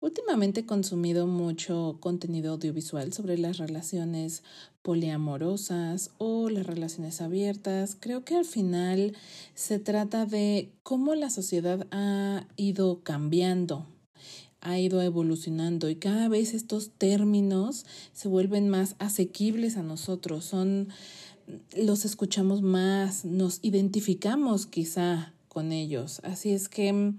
Últimamente he consumido mucho contenido audiovisual sobre las relaciones poliamorosas o las relaciones abiertas. Creo que al final se trata de cómo la sociedad ha ido cambiando, ha ido evolucionando y cada vez estos términos se vuelven más asequibles a nosotros, son los escuchamos más, nos identificamos quizá con ellos. Así es que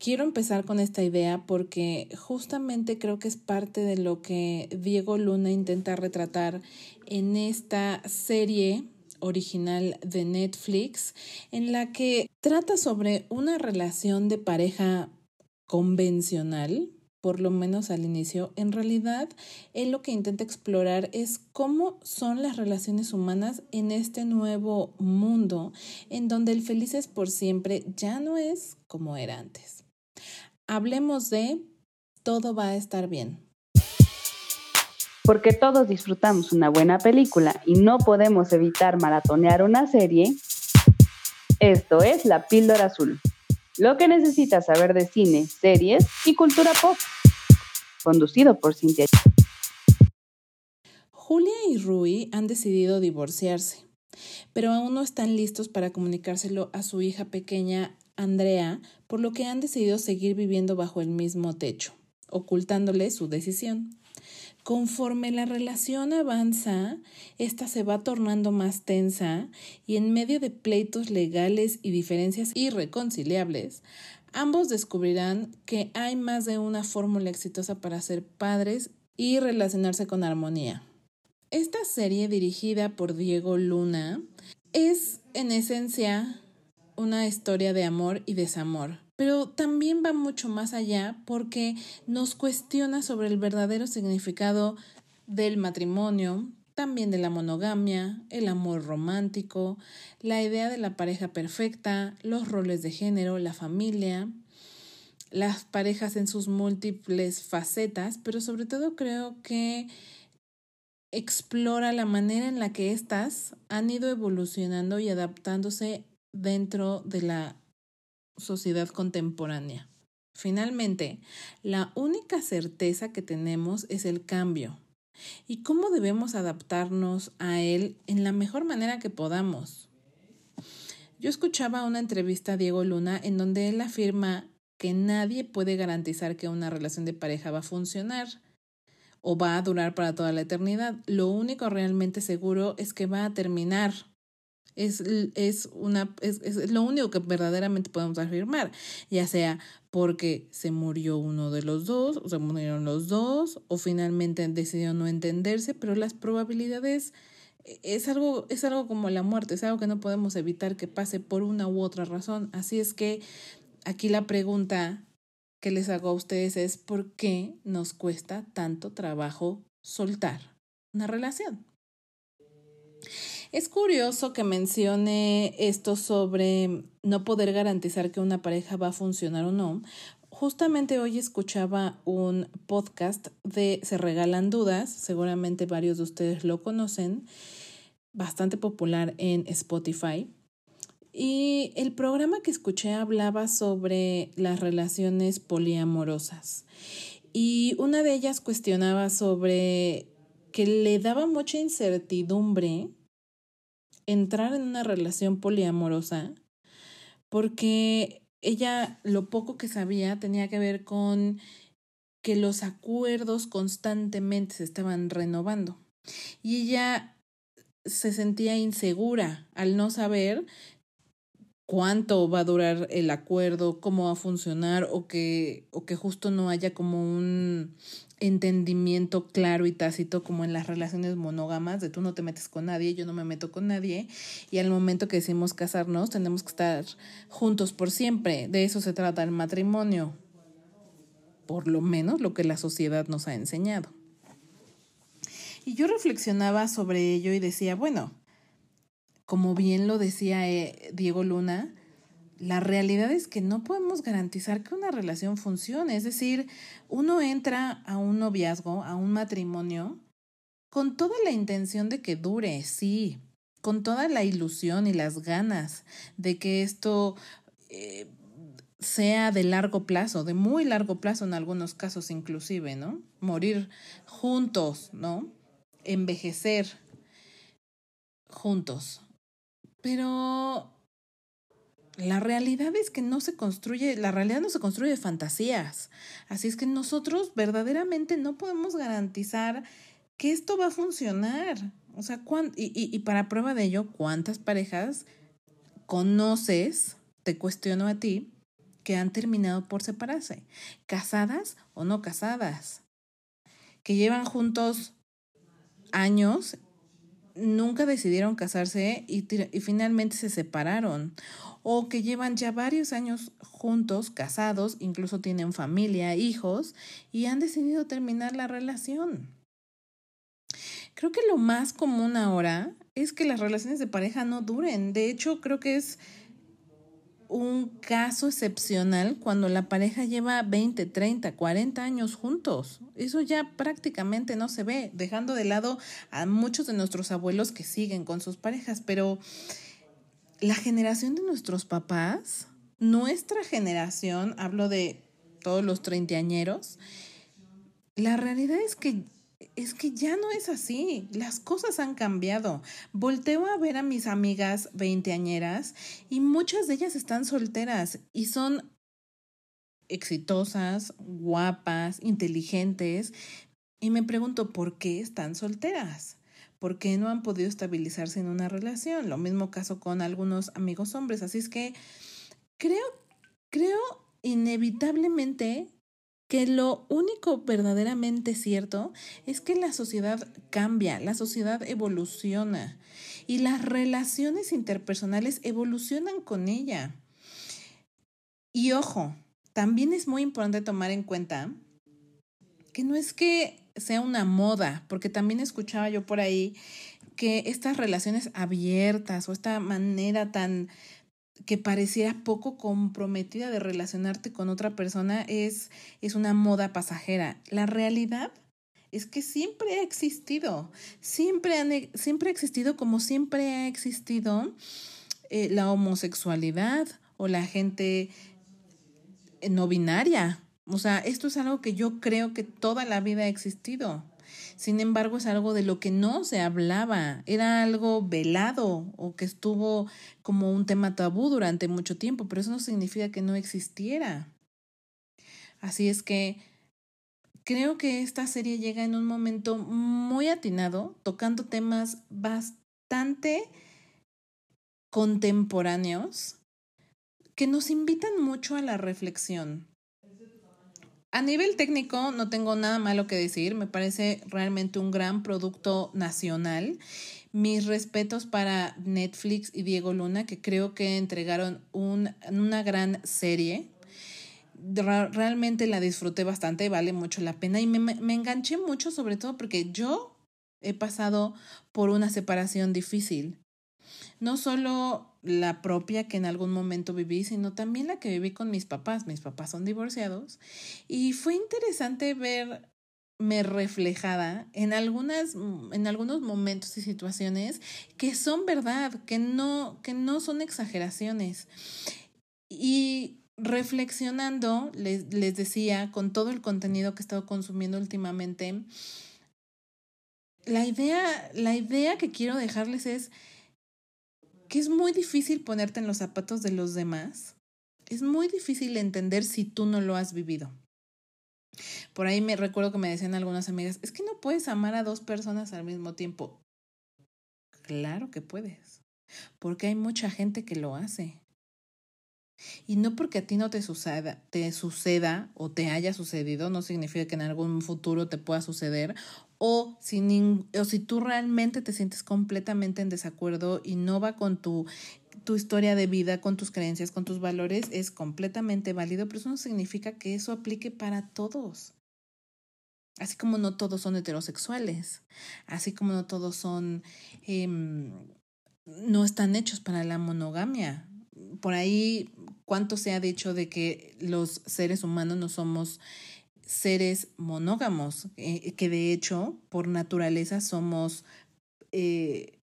quiero empezar con esta idea porque justamente creo que es parte de lo que Diego Luna intenta retratar en esta serie original de Netflix en la que trata sobre una relación de pareja convencional, por lo menos al inicio, en realidad él lo que intenta explorar es cómo son las relaciones humanas en este nuevo mundo en donde el felices por siempre ya no es como era antes hablemos de todo va a estar bien. Porque todos disfrutamos una buena película y no podemos evitar maratonear una serie, esto es La Píldora Azul. Lo que necesitas saber de cine, series y cultura pop. Conducido por Cintia. Julia y Rui han decidido divorciarse, pero aún no están listos para comunicárselo a su hija pequeña Andrea, por lo que han decidido seguir viviendo bajo el mismo techo, ocultándole su decisión. Conforme la relación avanza, esta se va tornando más tensa y en medio de pleitos legales y diferencias irreconciliables, ambos descubrirán que hay más de una fórmula exitosa para ser padres y relacionarse con armonía. Esta serie dirigida por Diego Luna es en esencia una historia de amor y desamor, pero también va mucho más allá porque nos cuestiona sobre el verdadero significado del matrimonio, también de la monogamia, el amor romántico, la idea de la pareja perfecta, los roles de género, la familia, las parejas en sus múltiples facetas, pero sobre todo creo que explora la manera en la que éstas han ido evolucionando y adaptándose dentro de la sociedad contemporánea. Finalmente, la única certeza que tenemos es el cambio y cómo debemos adaptarnos a él en la mejor manera que podamos. Yo escuchaba una entrevista a Diego Luna en donde él afirma que nadie puede garantizar que una relación de pareja va a funcionar o va a durar para toda la eternidad. Lo único realmente seguro es que va a terminar es, es, una, es, es lo único que verdaderamente podemos afirmar, ya sea porque se murió uno de los dos, o se murieron los dos, o finalmente decidió no entenderse, pero las probabilidades e, es algo, es algo como la muerte, es algo que no podemos evitar que pase por una u otra razón. Así es que aquí la pregunta que les hago a ustedes es ¿por qué nos cuesta tanto trabajo soltar una relación? Es curioso que mencione esto sobre no poder garantizar que una pareja va a funcionar o no. Justamente hoy escuchaba un podcast de Se Regalan Dudas, seguramente varios de ustedes lo conocen, bastante popular en Spotify. Y el programa que escuché hablaba sobre las relaciones poliamorosas. Y una de ellas cuestionaba sobre que le daba mucha incertidumbre entrar en una relación poliamorosa porque ella lo poco que sabía tenía que ver con que los acuerdos constantemente se estaban renovando. Y ella se sentía insegura al no saber cuánto va a durar el acuerdo, cómo va a funcionar o que, o que justo no haya como un entendimiento claro y tácito como en las relaciones monógamas, de tú no te metes con nadie, yo no me meto con nadie, y al momento que decimos casarnos tenemos que estar juntos por siempre. De eso se trata el matrimonio, por lo menos lo que la sociedad nos ha enseñado. Y yo reflexionaba sobre ello y decía, bueno, como bien lo decía eh, Diego Luna, la realidad es que no podemos garantizar que una relación funcione. Es decir, uno entra a un noviazgo, a un matrimonio, con toda la intención de que dure, sí, con toda la ilusión y las ganas de que esto eh, sea de largo plazo, de muy largo plazo en algunos casos inclusive, ¿no? Morir juntos, ¿no? Envejecer juntos. Pero la realidad es que no se construye, la realidad no se construye de fantasías. Así es que nosotros verdaderamente no podemos garantizar que esto va a funcionar. O sea, y, y, y para prueba de ello, ¿cuántas parejas conoces, te cuestiono a ti, que han terminado por separarse? ¿Casadas o no casadas? Que llevan juntos años nunca decidieron casarse y, finalmente se separaron o que llevan ya varios años juntos, casados, incluso tienen familia, hijos, y han decidido terminar la relación. Creo que lo más común ahora es que las relaciones de pareja no duren. De hecho, creo que es un caso excepcional cuando la pareja lleva 20, 30, 40 años juntos. Eso ya prácticamente no se ve, dejando de lado a muchos de nuestros abuelos que siguen con sus parejas, pero la generación de nuestros papás, nuestra generación, hablo de todos los treintañeros, la realidad es que es que ya no es así, las cosas han cambiado. Volteo a ver a mis amigas veinteañeras y muchas de ellas están solteras y son exitosas, guapas, inteligentes y me pregunto por qué están solteras. ¿Por qué no han podido estabilizarse en una relación? Lo mismo caso con algunos amigos hombres. Así es que creo, creo inevitablemente que lo único verdaderamente cierto es que la sociedad cambia, la sociedad evoluciona y las relaciones interpersonales evolucionan con ella. Y ojo, también es muy importante tomar en cuenta que no es que sea una moda, porque también escuchaba yo por ahí que estas relaciones abiertas o esta manera tan que pareciera poco comprometida de relacionarte con otra persona es, es una moda pasajera. La realidad es que siempre ha existido, siempre, han, siempre ha existido como siempre ha existido eh, la homosexualidad o la gente no binaria. O sea, esto es algo que yo creo que toda la vida ha existido. Sin embargo, es algo de lo que no se hablaba, era algo velado o que estuvo como un tema tabú durante mucho tiempo, pero eso no significa que no existiera. Así es que creo que esta serie llega en un momento muy atinado, tocando temas bastante contemporáneos que nos invitan mucho a la reflexión. A nivel técnico no tengo nada malo que decir, me parece realmente un gran producto nacional. Mis respetos para Netflix y Diego Luna, que creo que entregaron un, una gran serie. Realmente la disfruté bastante, vale mucho la pena y me, me enganché mucho sobre todo porque yo he pasado por una separación difícil. No solo la propia que en algún momento viví, sino también la que viví con mis papás. Mis papás son divorciados y fue interesante verme reflejada en algunas en algunos momentos y situaciones que son verdad, que no que no son exageraciones. Y reflexionando, les, les decía, con todo el contenido que he estado consumiendo últimamente, la idea, la idea que quiero dejarles es que es muy difícil ponerte en los zapatos de los demás. Es muy difícil entender si tú no lo has vivido. Por ahí me recuerdo que me decían algunas amigas, es que no puedes amar a dos personas al mismo tiempo. Claro que puedes, porque hay mucha gente que lo hace. Y no porque a ti no te suceda, te suceda o te haya sucedido, no significa que en algún futuro te pueda suceder o si, o si tú realmente te sientes completamente en desacuerdo y no va con tu, tu historia de vida, con tus creencias, con tus valores, es completamente válido, pero eso no significa que eso aplique para todos. Así como no todos son heterosexuales, así como no todos son, em, no están hechos para la monogamia. Por ahí, ¿cuánto se ha dicho de que los seres humanos no somos seres monógamos, eh, que de hecho por naturaleza somos eh,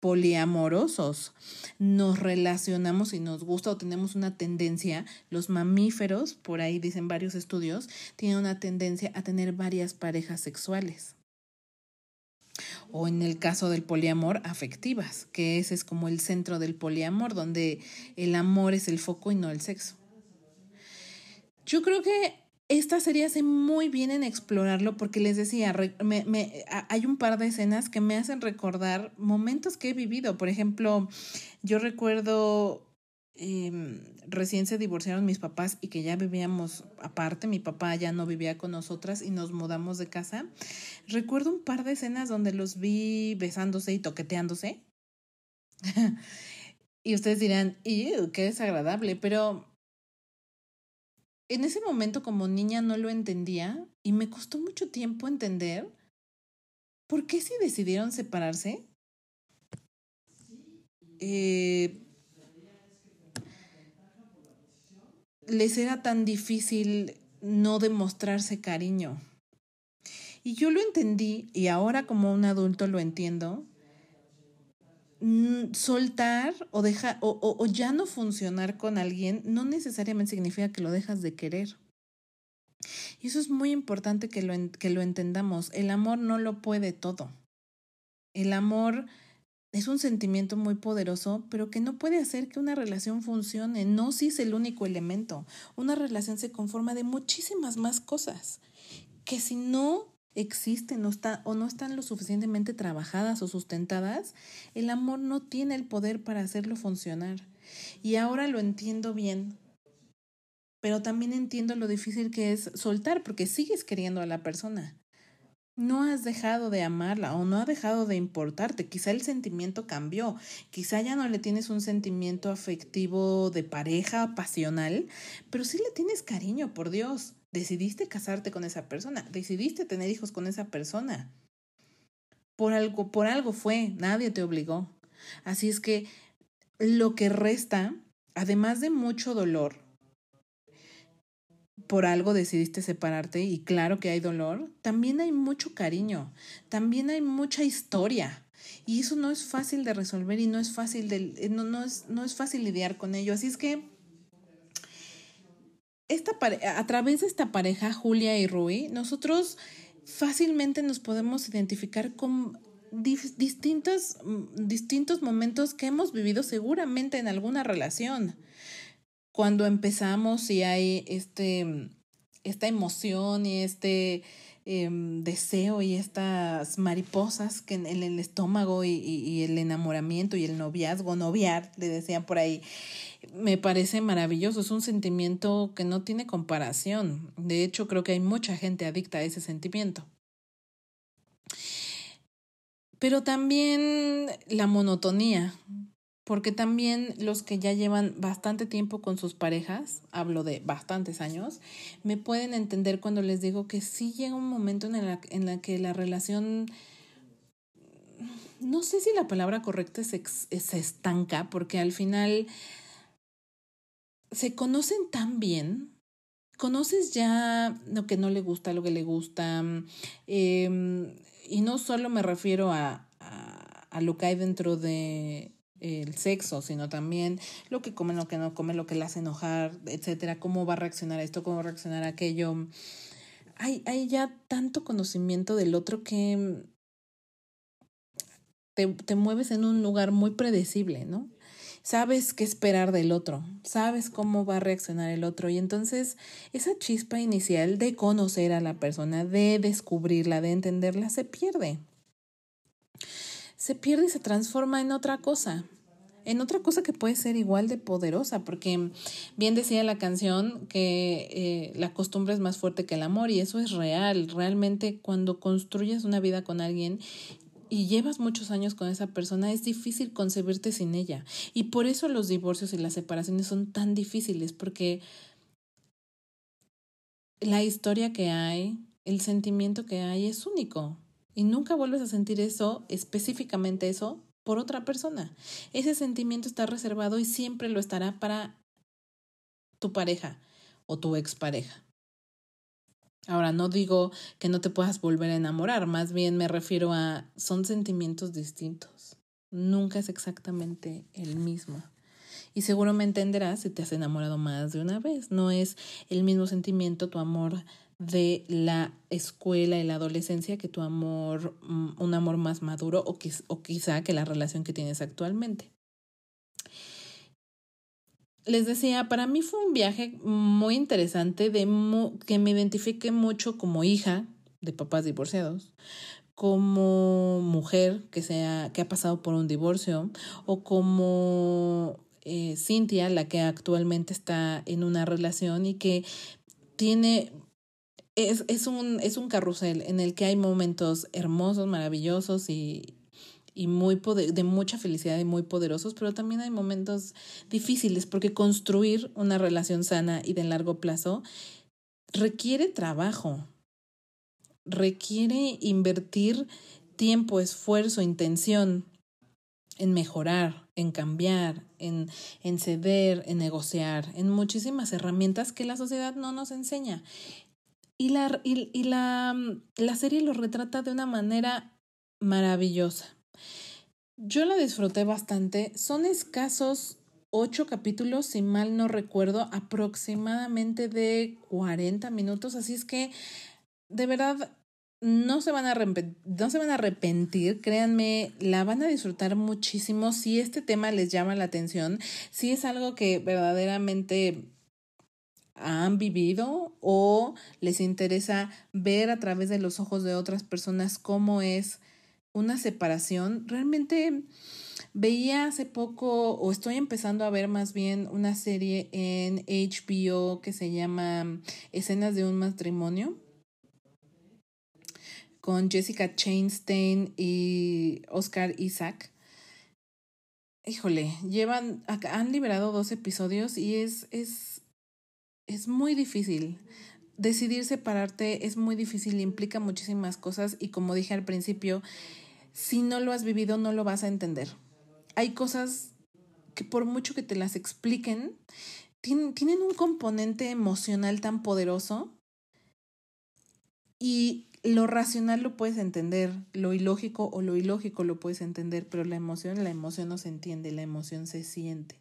poliamorosos. Nos relacionamos y nos gusta o tenemos una tendencia, los mamíferos, por ahí dicen varios estudios, tienen una tendencia a tener varias parejas sexuales. O en el caso del poliamor, afectivas, que ese es como el centro del poliamor, donde el amor es el foco y no el sexo. Yo creo que esta serie hace muy bien en explorarlo porque les decía, me, hay un par de escenas que me hacen recordar momentos que he vivido. Por ejemplo, yo recuerdo eh, recién se divorciaron mis papás y que ya vivíamos aparte, mi papá ya no vivía con nosotras y nos mudamos de casa. Recuerdo un par de escenas donde los vi besándose y toqueteándose. y ustedes dirán, qué desagradable, pero en ese momento como niña no lo entendía y me costó mucho tiempo entender por qué si decidieron separarse. Eh, les era tan difícil no demostrarse cariño. Y yo lo entendí y ahora como un adulto lo entiendo, Mm, soltar o, dejar o, o, ya no funcionar con alguien no necesariamente significa que lo dejas de querer. Y eso es muy importante que lo, que lo entendamos. El amor no lo puede todo. El amor es un sentimiento muy poderoso, pero que no puede hacer que una relación funcione. No si es el único elemento. Una relación se conforma de muchísimas más cosas que si no existen o, no están lo suficientemente trabajadas o sustentadas, el amor no tiene el poder para hacerlo funcionar. Y ahora lo entiendo bien, pero también entiendo lo difícil que es soltar porque sigues queriendo a la persona. No has dejado de amarla o no ha dejado de importarte. Quizá el sentimiento cambió. Quizá ya no le tienes un sentimiento afectivo de pareja, pasional, pero sí le tienes cariño, por Dios. Decidiste casarte con esa persona, decidiste tener hijos con esa persona. Por algo, por algo fue, nadie te obligó. Así es que lo que resta, además de mucho dolor, por algo decidiste separarte y claro que hay dolor, también hay mucho cariño, también hay mucha historia. Y eso no es fácil de resolver y no es fácil de, no, no, es, no es fácil lidiar con ello. Así es que esta a través de esta pareja, Julia y Rui, nosotros fácilmente nos podemos identificar con distintos, mm, distintos momentos que hemos vivido seguramente en alguna relación. Cuando empezamos y hay este, esta emoción y este Em, deseo y estas mariposas que en, el estómago y, el enamoramiento y el noviazgo, noviar, le decían por ahí, me parece maravilloso, es un sentimiento que no tiene comparación. De hecho, creo que hay mucha gente adicta a ese sentimiento. Pero también la monotonía, porque también los que ya llevan bastante tiempo con sus parejas, hablo de bastantes años, me pueden entender cuando les digo que sí llega un momento en la, en la que la relación, no sé si la palabra correcta es, se estanca, porque al final se conocen tan bien, conoces ya lo que no le gusta, lo que le gusta, eh, y no solo me refiero a, a lo que hay dentro de el sexo, sino también lo que come, lo que no come, lo que le hace enojar, etcétera, cómo va a reaccionar esto, cómo va a reaccionar aquello. Hay, hay ya tanto conocimiento del otro que te, te mueves en un lugar muy predecible, ¿no? Sabes qué esperar del otro, sabes cómo va a reaccionar el otro y entonces esa chispa inicial de conocer a la persona, de descubrirla, de entenderla, se pierde se pierde y se transforma en otra cosa, en otra cosa que puede ser igual de poderosa, porque bien decía la canción que eh, la costumbre es más fuerte que el amor y eso es real. Realmente cuando construyes una vida con alguien y llevas muchos años con esa persona, es difícil concebirte sin ella. Y por eso los divorcios y las separaciones son tan difíciles, porque la historia que hay, el sentimiento que hay es único y nunca vuelves a sentir eso, específicamente eso, por otra persona. Ese sentimiento está reservado y siempre lo estará para tu pareja o tu expareja. Ahora, no digo que no te puedas volver a enamorar, más bien me refiero a son sentimientos distintos. nunca es exactamente el mismo. Y seguro me entenderás si te has enamorado más de una vez. No es el mismo sentimiento, tu amor de la escuela y la adolescencia que tu amor, mm, un amor más maduro o, o quizá que la relación que tienes actualmente. Les decía, para mí fue un viaje muy interesante de que me identifique mucho como hija de papás divorciados, como mujer que, sea, que ha pasado por un divorcio o como eh, Cintia, la que actualmente está en una relación y que tiene es, es, un, es un carrusel en el que hay momentos hermosos, maravillosos y, y muy de mucha felicidad y muy poderosos, pero también hay momentos difíciles porque construir una relación sana y de largo plazo requiere trabajo, requiere invertir tiempo, esfuerzo, intención en mejorar, en cambiar, en, en ceder, en negociar, en muchísimas herramientas que la sociedad no nos enseña. Y la, y, la, la serie lo retrata de una manera maravillosa. Yo la disfruté bastante. Son escasos ocho capítulos, si mal no recuerdo, aproximadamente de 40 minutos. Así es que, de verdad, no se van a no se van a arrepentir, créanme, la van a disfrutar muchísimo si este tema les llama la atención, si es algo que verdaderamente han vivido o les interesa ver a través de los ojos de otras personas cómo es una separación. Realmente veía hace poco o estoy empezando a ver más bien una serie en HBO que se llama Escenas de un matrimonio con Jessica Chainstein y Oscar Isaac. Híjole, llevan, han liberado dos episodios y es, es, es muy difícil. Decidir separarte es muy difícil, implica muchísimas cosas y como dije al principio, si no lo has vivido no lo vas a entender. Hay cosas que por mucho que te las expliquen, tienen, un componente emocional tan poderoso y lo racional lo puedes entender, lo ilógico o lo ilógico lo puedes entender, pero la emoción, la emoción no se entiende, la emoción se siente.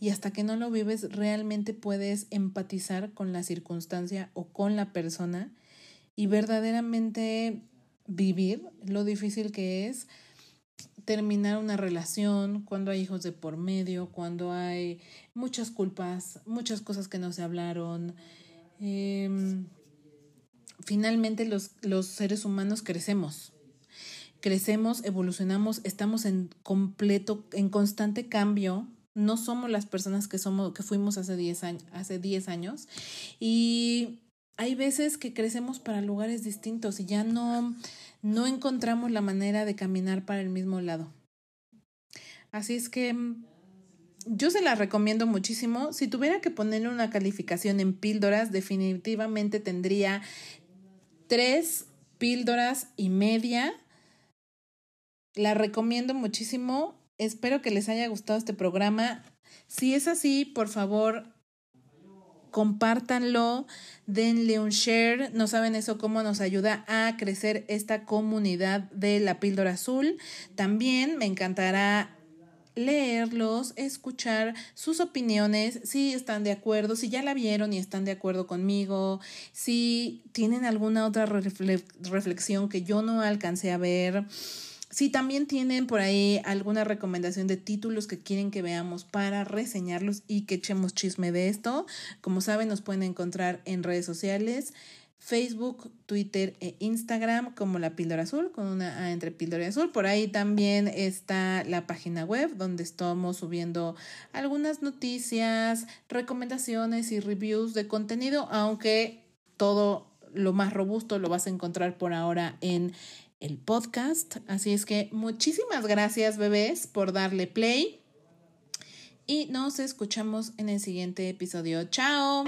Y hasta que no lo vives, realmente puedes empatizar con la circunstancia o con la persona y verdaderamente vivir lo difícil que es terminar una relación, cuando hay hijos de por medio, cuando hay muchas culpas, muchas cosas que no se hablaron. Eh, finalmente los, los seres humanos crecemos. Crecemos, evolucionamos, estamos en completo, en constante cambio. No somos las personas que somos, que fuimos hace 10 años, hace 10 años. Y hay veces que crecemos para lugares distintos y ya no, no encontramos la manera de caminar para el mismo lado. Así es que mm, yo se la recomiendo muchísimo. Si tuviera que ponerle una calificación en píldoras, definitivamente tendría tres píldoras y media. La recomiendo muchísimo. Espero que les haya gustado este programa. Si es así, por favor, compártanlo, denle un share. No saben eso cómo nos ayuda a crecer esta comunidad de la píldora azul. También me encantará leerlos, escuchar sus opiniones, si están de acuerdo, si ya la vieron y están de acuerdo conmigo, si tienen alguna otra reflexión que yo no alcancé a ver. Si también tienen por ahí alguna recomendación de títulos que quieren que veamos para reseñarlos y que echemos chisme de esto, como saben nos pueden encontrar en redes sociales. Facebook, Twitter e Instagram como la píldora azul, con una A entre píldora y azul. Por ahí también está la página web donde estamos subiendo algunas noticias, recomendaciones y reviews de contenido, aunque todo lo más robusto lo vas a encontrar por ahora en el podcast. Así es que muchísimas gracias bebés por darle play y nos escuchamos en el siguiente episodio. Chao.